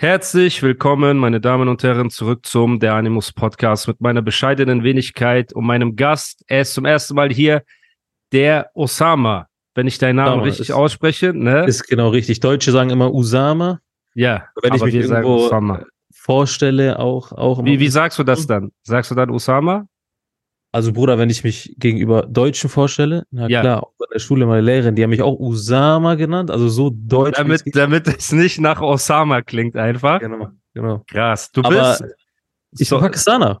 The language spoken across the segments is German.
Herzlich willkommen, meine Damen und Herren, zurück zum Der Animus Podcast mit meiner bescheidenen Wenigkeit und meinem Gast. Er ist zum ersten Mal hier, der Osama, wenn ich deinen Namen Osama richtig ist- ausspreche. Ne? Ist genau richtig. Deutsche sagen immer Usama. ja, Wenn ich mich irgendwo Osama. vorstelle, auch, auch. Wie, wie sagst du das dann? Sagst du dann Osama? Also Bruder, wenn ich mich gegenüber Deutschen vorstelle, na Ja. klar, auch in der Schule meine Lehrerin, die haben mich auch Usama genannt, also so deutsch. Damit, damit es nicht nach Osama klingt einfach. Genau, genau. Krass. Du Aber bist Ich so- bin Pakistaner.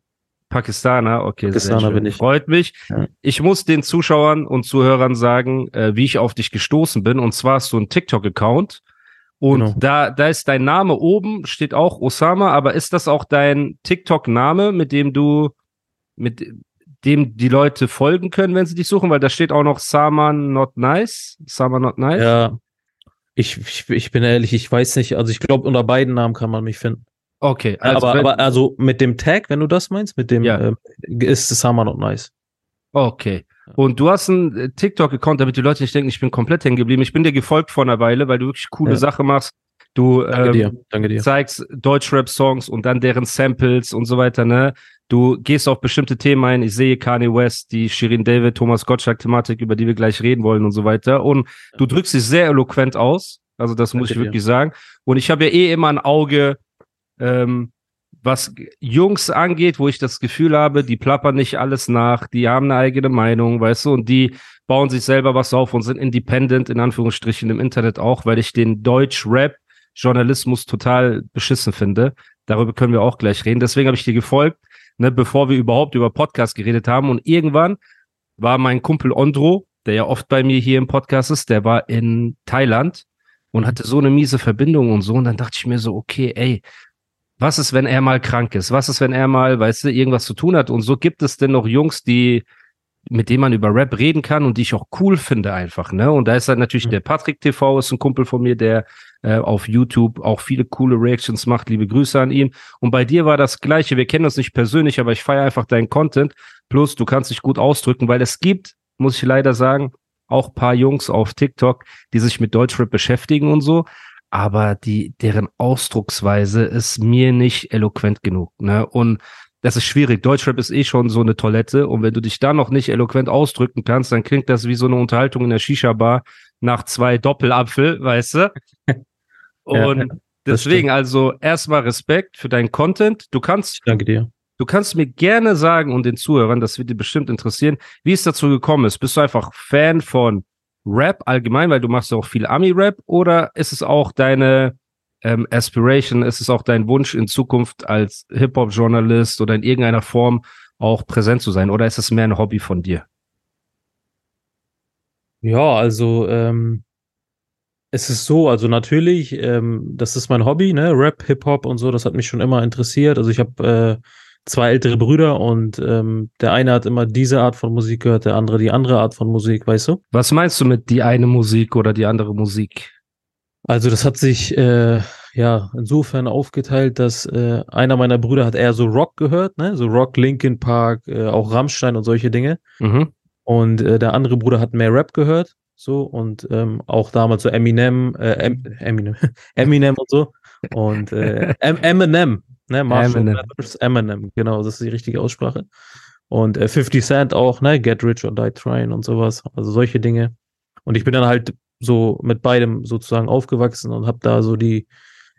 Pakistaner, okay. sehr Pakistaner schön. bin ich. Freut mich. Ja. Ich muss den Zuschauern und Zuhörern sagen, äh, wie ich auf dich gestoßen bin. Und zwar hast du einen TikTok-Account. Und Genau. da, da ist dein Name oben, steht auch Osama, aber ist das auch dein TikTok-Name, mit dem du, mit dem die Leute folgen können, wenn sie dich suchen? Weil da steht auch noch Saman Not Nice. Saman Not Nice. Ja. Ich, ich, ich bin ehrlich, ich weiß nicht, also ich glaube, unter beiden Namen kann man mich finden. Okay. Also aber, aber also mit dem Tag, wenn du das meinst, mit dem Ja. ähm, ist Summer not nice. Okay. Und du hast einen äh, TikTok-Account, damit die Leute nicht denken, ich bin komplett hängen geblieben. Ich bin dir gefolgt vor einer Weile, weil du wirklich coole Ja. Sachen machst. Du Danke ähm, dir, danke dir. zeigst Deutschrap-Songs und dann deren Samples und so weiter, ne? Du gehst auf bestimmte Themen ein. Ich sehe Kanye West, die Shirin David, Thomas Gottschalk-Thematik, über die wir gleich reden wollen und so weiter. Und du drückst dich sehr eloquent aus. Also das muss Danke ich dir. wirklich sagen. Und ich habe ja eh immer ein Auge, ähm, was Jungs angeht, wo ich das Gefühl habe, die plappern nicht alles nach, die haben eine eigene Meinung, weißt du, und die bauen sich selber was auf und sind independent, in Anführungsstrichen, im Internet auch, weil ich den Deutsch-Rap-Journalismus total beschissen finde. Darüber können wir auch gleich reden. Deswegen habe ich dir gefolgt, ne, bevor wir überhaupt über Podcast geredet haben. Und irgendwann war mein Kumpel Ondro, der ja oft bei mir hier im Podcast ist, der war in Thailand und hatte so eine miese Verbindung und so. Und dann dachte ich mir so, okay, ey, was ist, wenn er mal krank ist? Was ist, wenn er mal, weißt du, irgendwas zu tun hat? Und so gibt es denn noch Jungs, die, mit denen man über Rap reden kann und die ich auch cool finde einfach, ne? Und da ist dann natürlich Mhm. der Patrick TV, ist ein Kumpel von mir, der äh, auf YouTube auch viele coole Reactions macht. Liebe Grüße an ihn. Und bei dir war das Gleiche. Wir kennen uns nicht persönlich, aber ich feiere einfach deinen Content. Plus, du kannst dich gut ausdrücken, weil es gibt, muss ich leider sagen, auch paar Jungs auf TikTok, die sich mit Deutschrap beschäftigen und so aber die, deren Ausdrucksweise ist mir nicht eloquent genug, ne? Und das ist schwierig. Deutschrap ist eh schon so eine Toilette und wenn du dich da noch nicht eloquent ausdrücken kannst, dann klingt das wie so eine Unterhaltung in der Shisha-Bar nach zwei Doppelapfel, weißt du? Und Ja, deswegen also erstmal Respekt für deinen Content. Du kannst Ich danke dir. Du kannst mir gerne sagen und den Zuhörern, das wird dir bestimmt interessieren, wie es dazu gekommen ist. Bist du einfach Fan von Rap allgemein, weil du machst ja auch viel Ami-Rap, oder ist es auch deine ähm, Aspiration, ist es auch dein Wunsch in Zukunft als Hip-Hop-Journalist oder in irgendeiner Form auch präsent zu sein, oder ist es mehr ein Hobby von dir? Ja, also ähm, es ist so, also natürlich, ähm, das ist mein Hobby, ne? Rap, Hip-Hop und so, das hat mich schon immer interessiert. Also ich habe äh, zwei ältere Brüder und ähm, der eine hat immer diese Art von Musik gehört, der andere die andere Art von Musik, weißt du? Was meinst du mit die eine Musik oder die andere Musik? Also das hat sich äh, ja insofern aufgeteilt, dass äh, einer meiner Brüder hat eher so Rock gehört, ne? So Rock, Linkin Park, äh, auch Rammstein und solche Dinge. Mhm. Und äh, der andere Bruder hat mehr Rap gehört, so und ähm, auch damals so Eminem, äh, em, Eminem, Eminem und so und äh, em, Eminem, ne, Marshall Eminem. Eminem, genau, das ist die richtige Aussprache. Und äh, 50 Cent auch, ne, Get Rich or Die Trying und sowas, also solche Dinge. Und ich bin dann halt so mit beidem sozusagen aufgewachsen und habe da so die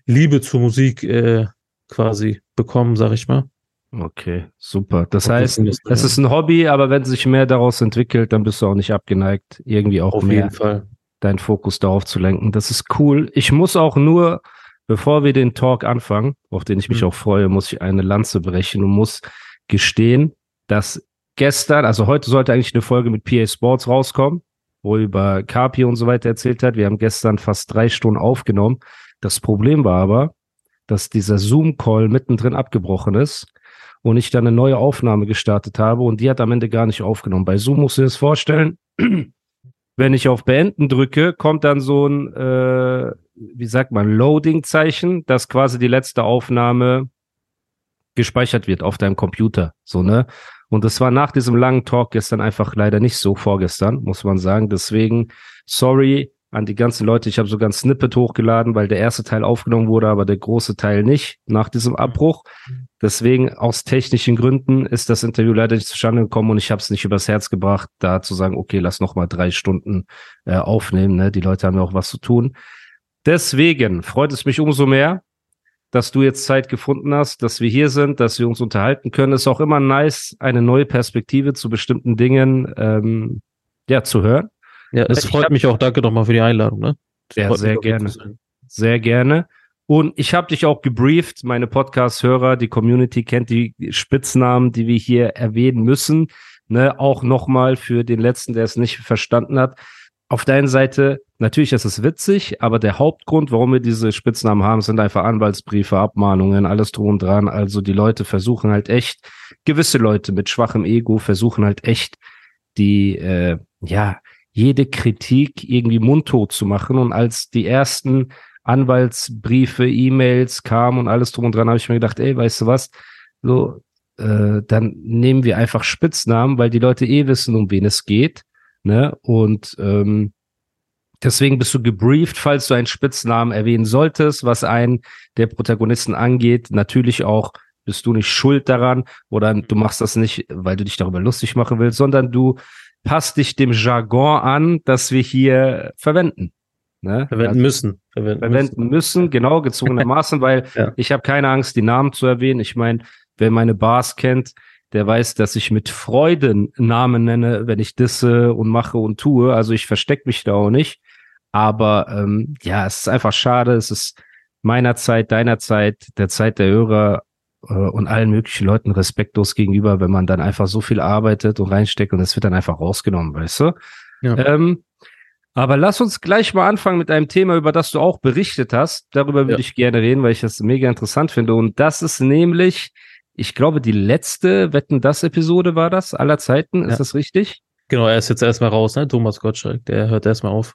Liebe zur Musik äh, quasi bekommen, sag ich mal. Okay, super. Das Und heißt, ist es das- ist ein Hobby, aber wenn sich mehr daraus entwickelt, dann bist du auch nicht abgeneigt, irgendwie auch Auf mehr jeden Fall. deinen Fokus darauf zu lenken. Das ist cool. Ich muss auch nur, bevor wir den Talk anfangen, auf den ich mich Mhm. auch freue, muss ich eine Lanze brechen und muss gestehen, dass gestern, also heute sollte eigentlich eine Folge mit PA Sports rauskommen, wo er über Carpi und so weiter erzählt hat. Wir haben gestern fast drei Stunden aufgenommen. Das Problem war aber, dass dieser Zoom-Call mittendrin abgebrochen ist und ich dann eine neue Aufnahme gestartet habe und die hat am Ende gar nicht aufgenommen. Bei Zoom musst du dir das vorstellen, wenn ich auf Beenden drücke, kommt dann so ein, äh, wie sagt man, Loading-Zeichen, dass quasi die letzte Aufnahme gespeichert wird auf deinem Computer. So, ne? Und das war nach diesem langen Talk gestern einfach leider nicht so vorgestern, muss man sagen. Deswegen, sorry an die ganzen Leute. Ich habe sogar ein Snippet hochgeladen, weil der erste Teil aufgenommen wurde, aber der große Teil nicht nach diesem Abbruch. Deswegen, aus technischen Gründen, ist das Interview leider nicht zustande gekommen und ich habe es nicht übers Herz gebracht, da zu sagen, okay, lass noch mal drei Stunden äh, aufnehmen. Ne? Die Leute haben ja auch was zu tun. Deswegen freut es mich umso mehr, dass du jetzt Zeit gefunden hast, dass wir hier sind, dass wir uns unterhalten können. Ist auch immer nice, eine neue Perspektive zu bestimmten Dingen ähm, ja, zu hören. Ja, es freut hab- mich auch. Danke nochmal für die Einladung. Ne? Ja, sehr gerne. Sehr gerne. Und ich habe dich auch gebrieft, meine Podcast-Hörer, die Community kennt die Spitznamen, die wir hier erwähnen müssen. Ne, auch nochmal für den letzten, der es nicht verstanden hat. Auf der einen Seite, natürlich ist es witzig, aber der Hauptgrund, warum wir diese Spitznamen haben, sind einfach Anwaltsbriefe, Abmahnungen, alles drum und dran. Also die Leute versuchen halt echt, gewisse Leute mit schwachem Ego versuchen halt echt, die, äh, ja, jede Kritik irgendwie mundtot zu machen. Und als die ersten Anwaltsbriefe, E-Mails kamen und alles drum und dran, habe ich mir gedacht, ey, weißt du was, so, äh, dann nehmen wir einfach Spitznamen, weil die Leute eh wissen, um wen es geht. Ne? Und ähm, deswegen bist du gebrieft, falls du einen Spitznamen erwähnen solltest, was einen der Protagonisten angeht. Natürlich auch bist du nicht schuld daran oder du machst das nicht, weil du dich darüber lustig machen willst, sondern du passt dich dem Jargon an, das wir hier verwenden. Ne? Verwenden müssen. Verwenden, verwenden müssen, genau, gezwungenermaßen, weil Ja. ich habe keine Angst, die Namen zu erwähnen. Ich meine, wer meine Bars kennt, der weiß, dass ich mit Freuden Namen nenne, wenn ich disse und mache und tue. Also ich verstecke mich da auch nicht. Aber ähm, ja, es ist einfach schade. Es ist meiner Zeit, deiner Zeit, der Zeit der Hörer äh, und allen möglichen Leuten respektlos gegenüber, wenn man dann einfach so viel arbeitet und reinsteckt und es wird dann einfach rausgenommen, weißt du? Ja. Ähm, aber lass uns gleich mal anfangen mit einem Thema, über das du auch berichtet hast. Darüber würde Ja. ich gerne reden, weil ich das mega interessant finde. Und das ist nämlich, ich glaube, die letzte Wetten das Episode war das aller Zeiten. Ist Ja. das richtig? Genau, er ist jetzt erstmal raus, ne? Thomas Gottschalk, der hört erstmal auf.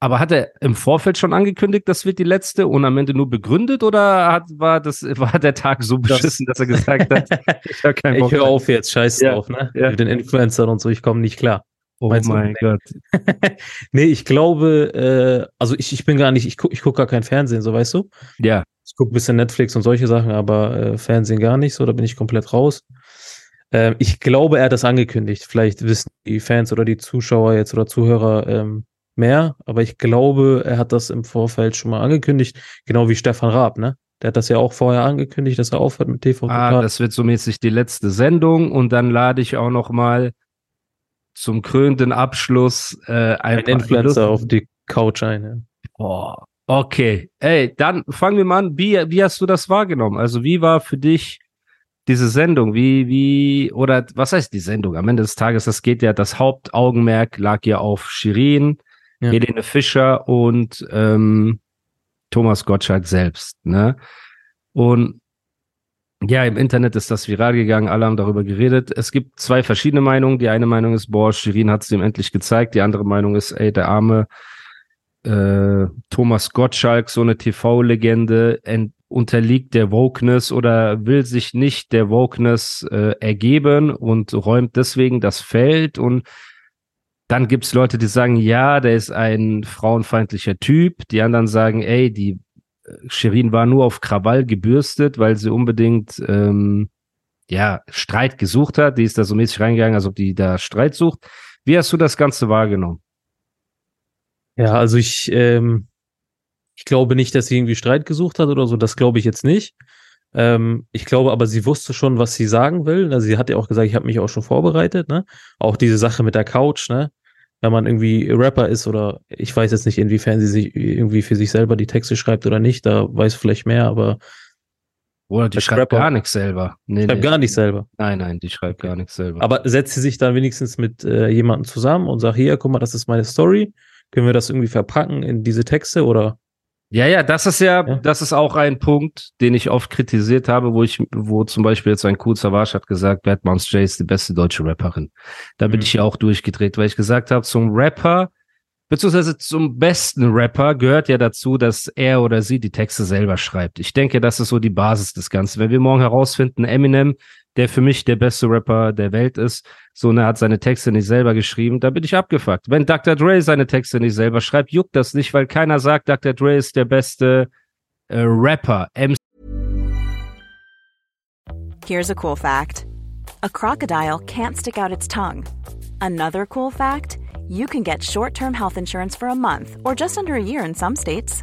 Aber hat er im Vorfeld schon angekündigt, das wird die letzte und am Ende nur begründet oder hat, war das, war der Tag so Das- beschissen, dass er gesagt hat, ich habe keinen ich Bock höre mehr. auf jetzt, scheiß Ja, drauf, ne? ja. Mit den Influencern und so, ich komme nicht klar. Oh Meinst du? mein Gott. nee, ich glaube, äh, also ich, ich bin gar nicht, ich gucke ich guck gar kein Fernsehen, so weißt du? Ja, Ich gucke ein bisschen Netflix und solche Sachen, aber äh, Fernsehen gar nicht, so, da bin ich komplett raus. Ähm, ich glaube, er hat das angekündigt. Vielleicht wissen die Fans oder die Zuschauer jetzt oder Zuhörer ähm, mehr, aber ich glaube, er hat das im Vorfeld schon mal angekündigt, genau wie Stefan Raab, ne? Der hat das ja auch vorher angekündigt, dass er aufhört mit TV ah, das wird so mäßig die letzte Sendung und dann lade ich auch noch mal zum krönenden Abschluss äh, Ein ein Influencer auf die Couch ein. Ja. Boah. Okay, ey, dann fangen wir mal an. Wie, wie hast du das wahrgenommen? Also wie war für dich diese Sendung? Wie, wie, oder was heißt die Sendung? Am Ende des Tages, das geht ja, das Hauptaugenmerk lag ja auf Shirin, Ja. Helene Fischer und ähm, Thomas Gottschalk selbst, ne? Und ja, im Internet ist das viral gegangen, alle haben darüber geredet. Es gibt zwei verschiedene Meinungen. Die eine Meinung ist, boah, Shirin hat es ihm endlich gezeigt. Die andere Meinung ist, ey, der arme äh, Thomas Gottschalk, so eine TV-Legende, unterliegt der Wokeness oder will sich nicht der Wokeness äh, ergeben und räumt deswegen das Feld. Und dann gibt's Leute, die sagen, ja, der ist ein frauenfeindlicher Typ. Die anderen sagen, ey, die äh, Shirin war nur auf Krawall gebürstet, weil sie unbedingt ähm, ja Streit gesucht hat. Die ist da so mäßig reingegangen, als ob die da Streit sucht. Wie hast du das Ganze wahrgenommen? Ja, also ich, ähm, ich glaube nicht, dass sie irgendwie Streit gesucht hat oder so. Das glaube ich jetzt nicht. Ähm, ich glaube aber, sie wusste schon, was sie sagen will. Also sie hat ja auch gesagt, ich habe mich auch schon vorbereitet. Ne? Auch diese Sache mit der Couch, ne? Wenn man irgendwie Rapper ist oder ich weiß jetzt nicht, inwiefern sie sich irgendwie für sich selber die Texte schreibt oder nicht. Da weiß vielleicht mehr, aber Oder die schreibt Rapper. gar nichts selber. Nee, schreibt nee. gar nicht selber. Nein, nein, die schreibt gar nichts selber. Aber setzt sie sich dann wenigstens mit äh, jemandem zusammen und sagt, hier, guck mal, das ist meine Story. Können wir das irgendwie verpacken in diese Texte oder Ja, ja, das ist ja, Ja. das ist auch ein Punkt, den ich oft kritisiert habe, wo ich, wo zum Beispiel jetzt ein cool Savage hat gesagt, Bad Moms J ist die beste deutsche Rapperin. Da bin Mhm. ich ja auch durchgedreht, weil ich gesagt habe, zum Rapper, beziehungsweise zum besten Rapper gehört ja dazu, dass er oder sie die Texte selber schreibt. Ich denke, das ist so die Basis des Ganzen. Wenn wir morgen herausfinden, Eminem, der für mich der beste Rapper der Welt ist, so ne, hat seine Texte nicht selber geschrieben, da bin ich abgefuckt. Wenn Dr. Dre seine Texte nicht selber schreibt, juckt das nicht, weil keiner sagt, Dr. Dre ist der beste äh, Rapper. MC Here's a cool fact a crocodile can't stick out its tongue. Another cool fact you can get short term health insurance for a month or just under a year in some states.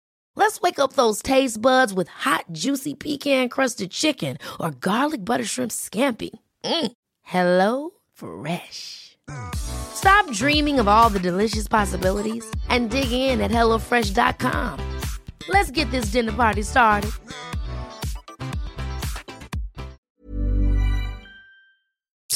Let's wake up those taste buds with hot, juicy pecan crusted chicken or garlic butter shrimp scampi. Mm. Hello Fresh. Stop dreaming of all the delicious possibilities and dig in at HelloFresh.com. Let's get this dinner party started.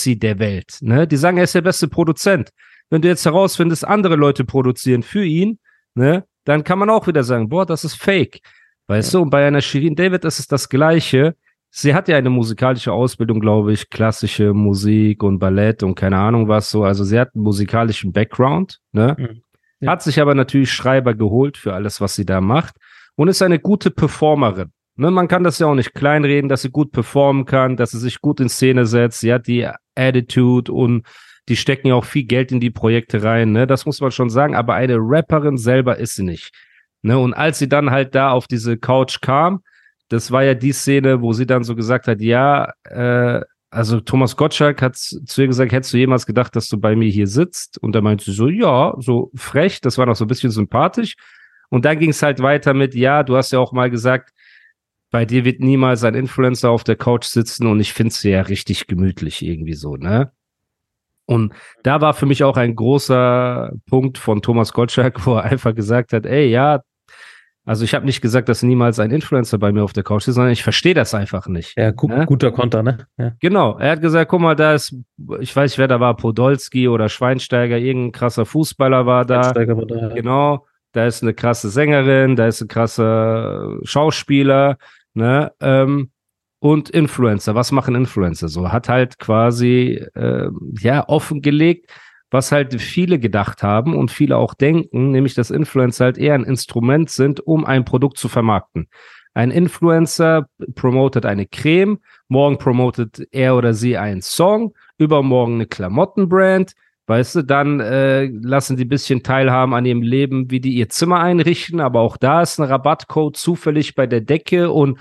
der Welt. Ne? Die sagen, er ist der beste Produzent. Wenn du jetzt herausfindest, andere Leute produzieren für ihn, ne, dann kann man auch wieder sagen, boah, das ist fake. Weißt du, und bei einer Shirin David ist es das Gleiche. Sie hat ja eine musikalische Ausbildung, glaube ich, klassische Musik und Ballett und keine Ahnung was so. Also sie hat einen musikalischen Background, ne? Mhm. Ja. Hat sich aber natürlich Schreiber geholt für alles, was sie da macht und ist eine gute Performerin. Ne, man kann das ja auch nicht kleinreden, dass sie gut performen kann, dass sie sich gut in Szene setzt. Sie hat die Attitude und die stecken ja auch viel Geld in die Projekte rein. Ne? Das muss man schon sagen. Aber eine Rapperin selber ist sie nicht. Ne? Und als sie dann halt da auf diese Couch kam, das war ja die Szene, wo sie dann so gesagt hat, ja, äh, also Thomas Gottschalk hat zu ihr gesagt, hättest du jemals gedacht, dass du bei mir hier sitzt? Und da meinte sie so, ja, so frech, das war noch so ein bisschen sympathisch. Und dann ging es halt weiter mit, ja, du hast ja auch mal gesagt, bei dir wird niemals ein Influencer auf der Couch sitzen und ich finde es ja richtig gemütlich irgendwie so, ne? Und da war für mich auch ein großer Punkt von Thomas Gottschalk, wo er einfach gesagt hat, ey, ja, also ich habe nicht gesagt, dass niemals ein Influencer bei mir auf der Couch sitzt, sondern ich verstehe das einfach nicht. Ja, gu Ne? guter Konter, ne? Ja. Genau, er hat gesagt, guck mal, da ist, ich weiß nicht, wer da war, Podolski oder Schweinsteiger, irgendein krasser Fußballer war da. Steiger war da. Genau, da ist eine krasse Sängerin, da ist ein krasser Schauspieler, ne? Ähm, und Influencer. Was machen Influencer so? Hat halt quasi ähm, ja offengelegt, was halt viele gedacht haben und viele auch denken, nämlich dass Influencer halt eher ein Instrument sind, um ein Produkt zu vermarkten. Ein Influencer promotet eine Creme, morgen promotet er oder sie einen Song, übermorgen eine Klamottenbrand, Weißt du, dann äh, lassen die ein bisschen teilhaben an ihrem Leben, wie die ihr Zimmer einrichten, aber auch da ist ein Rabattcode zufällig bei der Decke und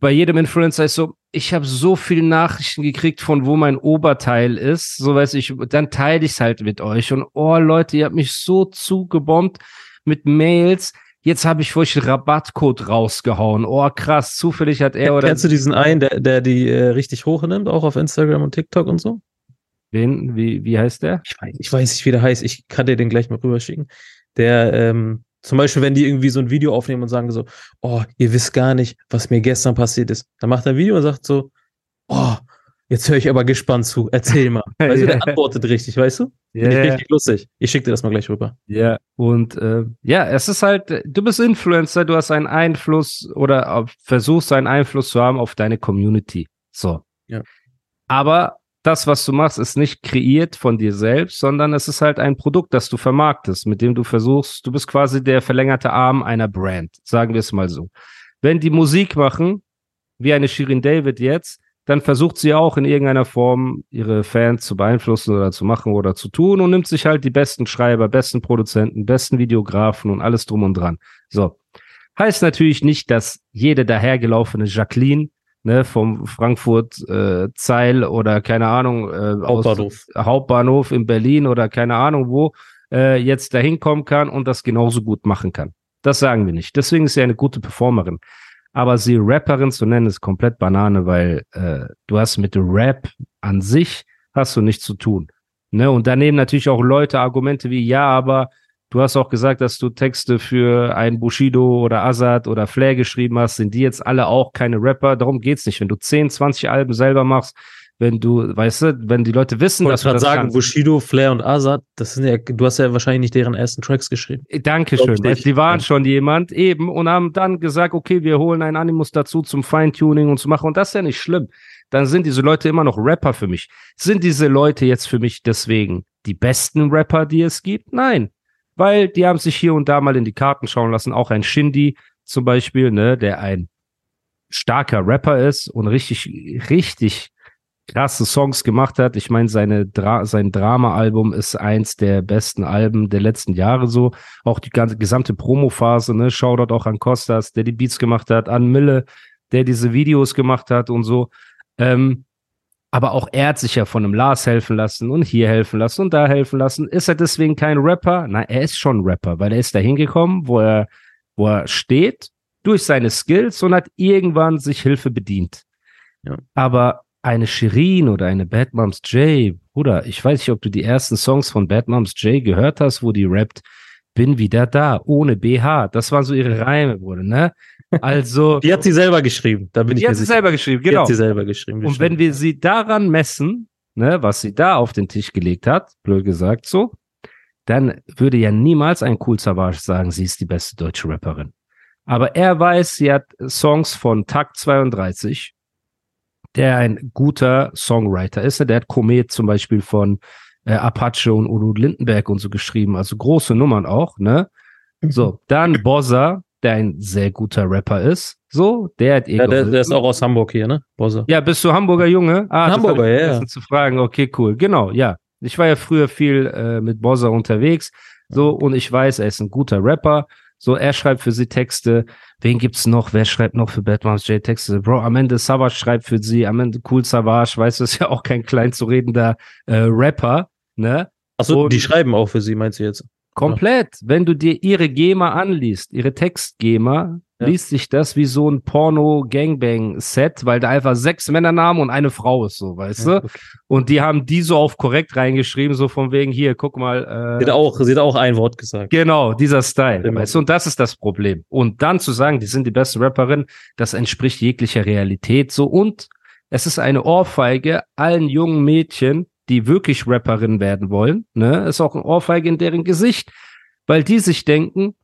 bei jedem Influencer ist so, ich habe so viele Nachrichten gekriegt, von wo mein Oberteil ist, so weiß ich, dann teile ich es halt mit euch und oh Leute, ihr habt mich so zugebombt mit Mails, jetzt habe ich für euch einen Rabattcode rausgehauen, oh krass, zufällig hat er oder Kennst du diesen einen, der, der die äh, richtig hochnimmt, auch auf Instagram und TikTok und so? wen, wie, wie heißt der? Ich weiß, ich weiß nicht, wie der heißt. Ich kann dir den gleich mal rüberschicken. Der, ähm, zum Beispiel, wenn die irgendwie so ein Video aufnehmen und sagen so, oh, ihr wisst gar nicht, was mir gestern passiert ist. Dann macht er ein Video und sagt so, oh, jetzt höre ich aber gespannt zu. Erzähl mal. Weißt du, der antwortet richtig, weißt du? Finde ich richtig lustig. Ich schicke dir das mal gleich rüber. Ja, und äh, ja, es ist halt, äh, du bist Influencer, du hast einen Einfluss oder auf, versuchst einen Einfluss zu haben auf deine Community. So. Ja. Aber das, was du machst, ist nicht kreiert von dir selbst, sondern es ist halt ein Produkt, das du vermarktest, mit dem du versuchst, du bist quasi der verlängerte Arm einer Brand, sagen wir es mal so. Wenn die Musik machen, wie eine Shirin David jetzt, dann versucht sie auch in irgendeiner Form ihre Fans zu beeinflussen oder zu machen oder zu tun und nimmt sich halt die besten Schreiber, besten Produzenten, besten Videografen und alles drum und dran. So. Heißt natürlich nicht, dass jede dahergelaufene Jacqueline ne, vom Frankfurt äh, Zeil oder keine Ahnung äh, Hauptbahnhof. Aus, Hauptbahnhof in Berlin oder keine Ahnung wo äh, jetzt dahin kommen kann und das genauso gut machen kann. Das sagen wir nicht. Deswegen ist sie eine gute Performerin. Aber sie Rapperin zu nennen, ist komplett Banane, weil äh, du hast mit Rap an sich hast du nichts zu tun. Ne? Und daneben natürlich auch Leute Argumente wie, ja, aber du hast auch gesagt, dass du Texte für einen Bushido oder Azad oder Flair geschrieben hast. Sind die jetzt alle auch keine Rapper? Darum geht's nicht. Wenn du 10, 20 Alben selber machst, wenn du, weißt du, wenn die Leute wissen, Ich dass du das sagen, kannst. Bushido, Flair und Azad, das sind ja, du hast ja wahrscheinlich nicht deren ersten Tracks geschrieben. Dankeschön. Glaub ich Weißt, die waren schon jemand eben und haben dann gesagt, okay, wir holen einen Animus dazu zum Feintuning und zu machen. Und das ist ja nicht schlimm. Dann sind diese Leute immer noch Rapper für mich. Sind diese Leute jetzt für mich deswegen die besten Rapper, die es gibt? Nein. Weil die haben sich hier und da mal in die Karten schauen lassen. Auch ein Shindy zum Beispiel, ne, der ein starker Rapper ist und richtig, richtig krasse Songs gemacht hat. Ich meine, seine Dra sein Drama-Album ist eins der besten Alben der letzten Jahre so. Auch die ganze gesamte Promo-Phase, ne? Shoutout auch an Costas, der die Beats gemacht hat, an Mille, der diese Videos gemacht hat und so. Ähm, aber auch er hat sich ja von einem Lars helfen lassen und hier helfen lassen und da helfen lassen. Ist er deswegen kein Rapper? Na, er ist schon Rapper, weil er ist da hingekommen, wo er, wo er steht, durch seine Skills und hat irgendwann sich Hilfe bedient. Ja. Aber eine Shirin oder eine Bad Moms J, Bruder, ich weiß nicht, ob du die ersten Songs von Bad Moms J gehört hast, wo die rappt, bin wieder da, ohne BH. Das waren so ihre Reime, Bruder, ne? Also, Die hat sie selber geschrieben, da bin ich die hat sie sicher. selber geschrieben, Die genau. hat sie selber geschrieben. Und wenn wir sie daran messen, ne, was sie da auf den Tisch gelegt hat, blöd gesagt so, dann würde ja niemals ein Cool Savage sagen, sie ist die beste deutsche Rapperin. Aber er weiß, sie hat Songs von Takt 32, der ein guter Songwriter ist. Der hat Komet zum Beispiel von äh, Apache und Udo Lindenberg und so geschrieben, also große Nummern auch, ne? So, dann Bozza, der ein sehr guter Rapper ist. So, der hat ja, der, der ist auch aus Hamburg hier, ne? Bosse. ja, bist du Hamburger Junge? Ah, Hamburger, ja, zu fragen. Okay, cool. Genau, ja. Ich war ja früher viel äh, mit Bozza unterwegs. So, und ich weiß, er ist ein guter Rapper. So, er schreibt für sie Texte. Wen gibt's noch? Wer schreibt noch für Bad Moms J Texte? Bro, am Ende Savage schreibt für sie. Am Ende Cool Savage, weißt du, ist ja auch kein klein zu redender äh, Rapper, ne? Achso, die schreiben auch für sie, meinst du jetzt? Komplett. Wenn du dir ihre GEMA anliest, ihre Textgema, Ja. liest sich das wie so ein Porno-Gangbang-Set, weil da einfach sechs Männernamen und eine Frau ist, so, weißt Ja, du? okay. Und die haben die so auf korrekt reingeschrieben, so von wegen hier, guck mal. Sie hat Äh, auch, sie hat auch ein Wort gesagt. genau, dieser Style, Immer. weißt du? Und das ist das Problem. Und dann zu sagen, die sind die besten Rapperin, das entspricht jeglicher Realität, so. Und es ist eine Ohrfeige allen jungen Mädchen, die wirklich Rapperin werden wollen, ne? Ist auch eine Ohrfeige in deren Gesicht, weil die sich denken,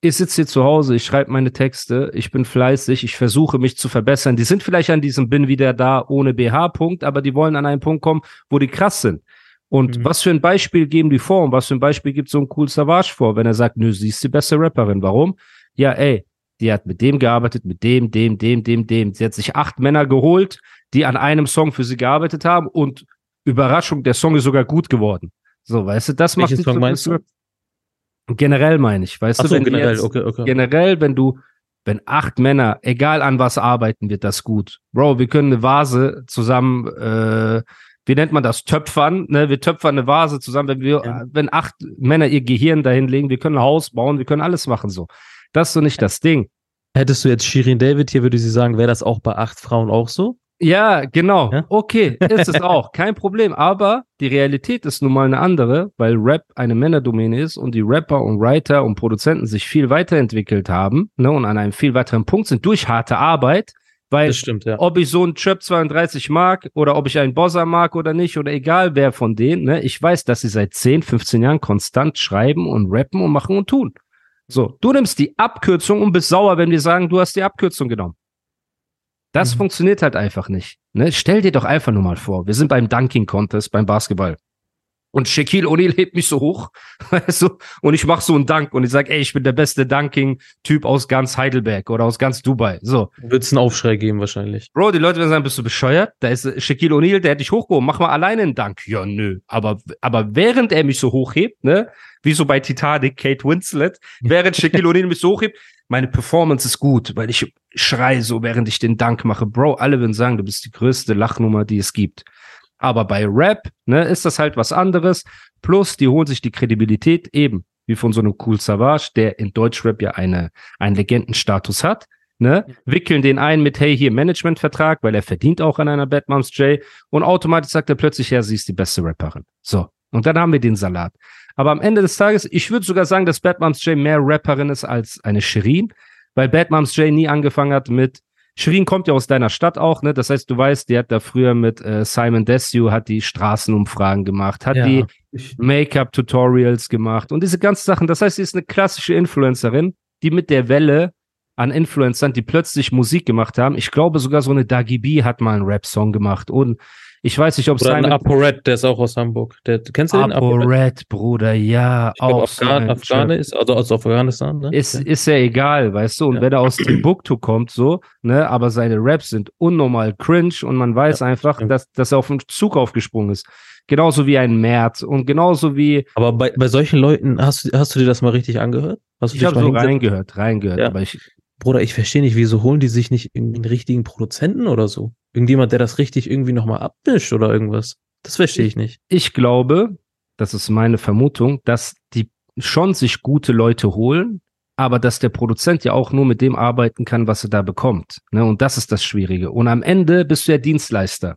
ich sitze hier zu Hause, ich schreibe meine Texte, ich bin fleißig, ich versuche mich zu verbessern. Die sind vielleicht an diesem Bin wieder da ohne BH-Punkt, aber die wollen an einen Punkt kommen, wo die krass sind. Und Mhm. was für ein Beispiel geben die vor und was für ein Beispiel gibt so ein Cool Savage vor, wenn er sagt, nö, sie ist die beste Rapperin. Warum? Ja, ey, die hat mit dem gearbeitet, mit dem, dem, dem, dem, dem. Sie hat sich acht Männer geholt, die an einem Song für sie gearbeitet haben und Überraschung, der Song ist sogar gut geworden. So, weißt du, das macht Welchen die Song meinst du? Generell meine ich, weißt Achso, du, wenn die generell, jetzt, okay, okay. generell, wenn du, wenn acht Männer, egal an was arbeiten, wird das gut. Bro, wir können eine Vase zusammen, äh, wie nennt man das? Töpfern, ne? Wir töpfern eine Vase zusammen, wenn wir, Ja. wenn acht Männer ihr Gehirn dahin legen, wir können ein Haus bauen, wir können alles machen so. Das ist so nicht das Ding. Hättest du jetzt Shirin David hier, würde sie sagen, wäre das auch bei acht Frauen auch so? Ja, genau. Ja? Okay, ist es auch. Kein Problem. Aber die Realität ist nun mal eine andere, weil Rap eine Männerdomäne ist und die Rapper und Writer und Produzenten sich viel weiterentwickelt haben ne, und an einem viel weiteren Punkt sind durch harte Arbeit. Weil stimmt, ja. ob ich so einen Trap 32 mag oder ob ich einen Bosser mag oder nicht oder egal wer von denen, ne, ich weiß, dass sie seit 10, 15 Jahren konstant schreiben und rappen und machen und tun. So, du nimmst die Abkürzung und bist sauer, wenn wir sagen, du hast die Abkürzung genommen. Das Mhm. funktioniert halt einfach nicht. Ne? Stell dir doch einfach nur mal vor, wir sind beim Dunking Contest, beim Basketball. Und Shaquille O'Neal hebt mich so hoch, weißt du, und ich mache so einen Dunk und ich sag, ey, ich bin der beste Dunking-Typ aus ganz Heidelberg oder aus ganz Dubai. So, Wird es einen Aufschrei geben wahrscheinlich. Bro, die Leute werden sagen, bist du bescheuert? Da ist Shaquille O'Neal, der hat dich hochgehoben, mach mal alleine einen Dank. Ja, nö. Aber, aber während er mich so hochhebt, ne, wie so bei Titanic, Kate Winslet, während Shaquille O'Neal mich so hochhebt, meine Performance ist gut, weil ich schrei so, während ich den Dank mache. Bro, alle würden sagen, du bist die größte Lachnummer, die es gibt. Aber bei Rap, ne, ist das halt was anderes. Plus, die holen sich die Kredibilität eben wie von so einem Cool Savage, der in Deutschrap ja eine, einen Legendenstatus hat, ne? Wickeln den ein mit, hey, hier Managementvertrag, weil er verdient auch an einer Bad Moms J und automatisch sagt er plötzlich, ja, sie ist die beste Rapperin. So. Und dann haben wir den Salat. Aber am Ende des Tages, ich würde sogar sagen, dass Bad Moms J mehr Rapperin ist als eine Shirin, weil Bad Moms J nie angefangen hat mit Shirin kommt ja aus deiner Stadt auch, ne? Das heißt, du weißt, die hat da früher mit äh, Simon Desue hat die Straßenumfragen gemacht, hat Ja. die Make-up-Tutorials gemacht und diese ganzen Sachen. Das heißt, sie ist eine klassische Influencerin, die mit der Welle an Influencern, die plötzlich Musik gemacht haben. Ich glaube sogar so eine Dagi B hat mal einen Rap-Song gemacht und ich weiß nicht, ob Oder ein ApoRed, der ist auch aus Hamburg. Der, kennst du den? ApoRed, Bruder, ja, Ich auch Afghan, Afghane ist, also aus Afghanistan, ne? ist, Ja. ist ja egal, weißt du, und Ja. wenn er aus Timbuktu kommt, so, ne, aber seine Raps sind unnormal cringe und man weiß Ja, einfach, dass, dass er auf den Zug aufgesprungen ist. Genauso wie ein Mert und genauso wie, Aber bei, bei solchen Leuten, hast, du- hast du dir das mal richtig angehört? Hast du ich habe so reingehört, reingehört, Ja. aber ich, Bruder, ich verstehe nicht, wieso holen die sich nicht irgendwie einen richtigen Produzenten oder so? Irgendjemand, der das richtig irgendwie nochmal abmischt oder irgendwas. Das verstehe ich nicht. ich glaube, das ist meine Vermutung, dass die schon sich gute Leute holen, aber dass der Produzent ja auch nur mit dem arbeiten kann, was er da bekommt. Ne? Und das ist das Schwierige. Und am Ende bist du ja Dienstleister.